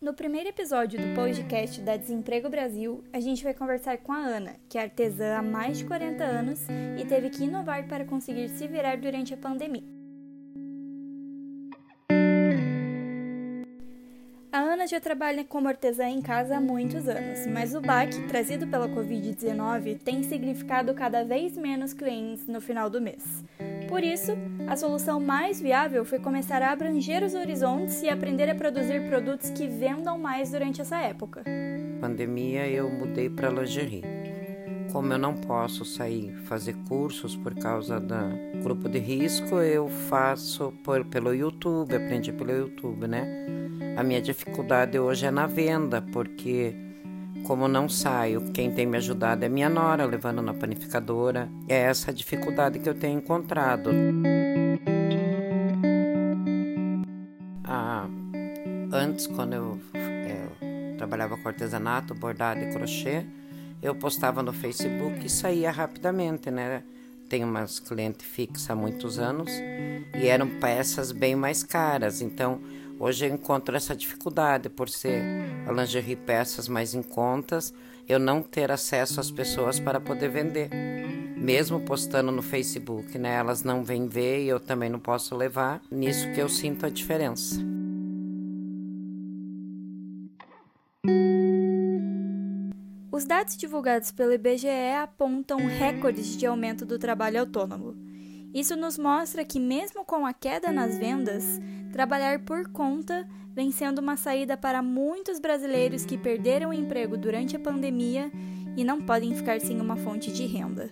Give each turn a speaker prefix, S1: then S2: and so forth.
S1: No primeiro episódio do podcast da Desemprego Brasil, a gente vai conversar com a Ana, que é artesã há mais de 40 anos e teve que inovar para conseguir se virar durante a pandemia. A Ana já trabalha como artesã em casa há muitos anos, mas o baque trazido pela Covid-19 tem significado cada vez menos clientes no final do mês. Por isso, a solução mais viável foi começar a abranger os horizontes e aprender a produzir produtos que vendam mais durante essa época.
S2: Pandemia, eu mudei para lingerie. Como eu não posso sair fazer cursos por causa do grupo de risco, eu faço por, pelo YouTube, aprendi pelo YouTube, né? A minha dificuldade hoje é na venda, porque como não saio, quem tem me ajudado é minha nora, levando na panificadora. É essa a dificuldade que eu tenho encontrado. Ah, antes, quando eu, eu trabalhava com artesanato, bordado e crochê, eu postava no Facebook e saía rapidamente, né? Tenho umas clientes fixas há muitos anos e eram peças bem mais caras, então Hoje eu encontro essa dificuldade por ser a lingerie peças mais em contas, eu não ter acesso às pessoas para poder vender. Mesmo postando no Facebook, né? Elas não vêm ver e eu também não posso levar. Nisso que eu sinto a diferença.
S1: Os dados divulgados pelo IBGE apontam recordes de aumento do trabalho autônomo. Isso nos mostra que, mesmo com a queda nas vendas, Trabalhar por conta vem sendo uma saída para muitos brasileiros que perderam o emprego durante a pandemia e não podem ficar sem uma fonte de renda.